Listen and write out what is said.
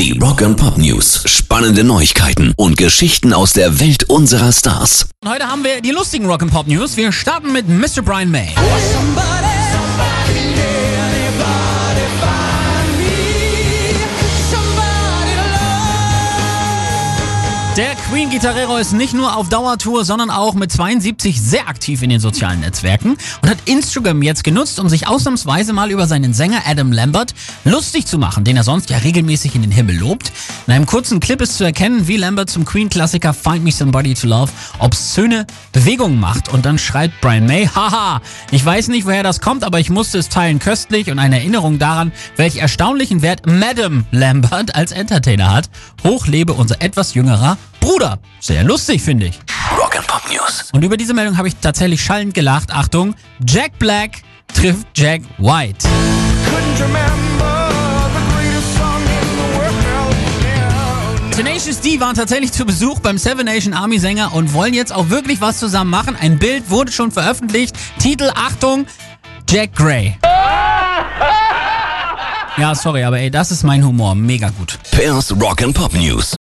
Die Rock and Pop News. Spannende Neuigkeiten und Geschichten aus der Welt unserer Stars. Und heute haben wir die lustigen Rock'n'Pop News. Wir starten mit Mr. Brian May. Der Queen-Gitarrero ist nicht nur auf Dauertour, sondern auch mit 72 sehr aktiv in den sozialen Netzwerken und hat Instagram jetzt genutzt, um sich ausnahmsweise mal über seinen Sänger Adam Lambert lustig zu machen, den er sonst ja regelmäßig in den Himmel lobt. In einem kurzen Clip ist zu erkennen, wie Lambert zum Queen-Klassiker Find Me Somebody to Love obszöne Bewegungen macht und dann schreibt Brian May, haha, ich weiß nicht, woher das kommt, aber ich musste es teilen köstlich und eine Erinnerung daran, welch erstaunlichen Wert Madame Lambert als Entertainer hat. Hochlebe unser etwas jüngerer Bruder. Sehr lustig, finde ich. Rock and Pop News. Und über diese Meldung habe ich tatsächlich schallend gelacht. Achtung, Jack Black trifft Jack White. Tenacious D waren tatsächlich zu Besuch beim Seven Nation Army Sänger und wollen jetzt auch wirklich was zusammen machen. Ein Bild wurde schon veröffentlicht. Titel, Achtung, Jack Gray. Ja, sorry, aber ey, das ist mein Humor. Mega gut. Pairs Rock and Pop News.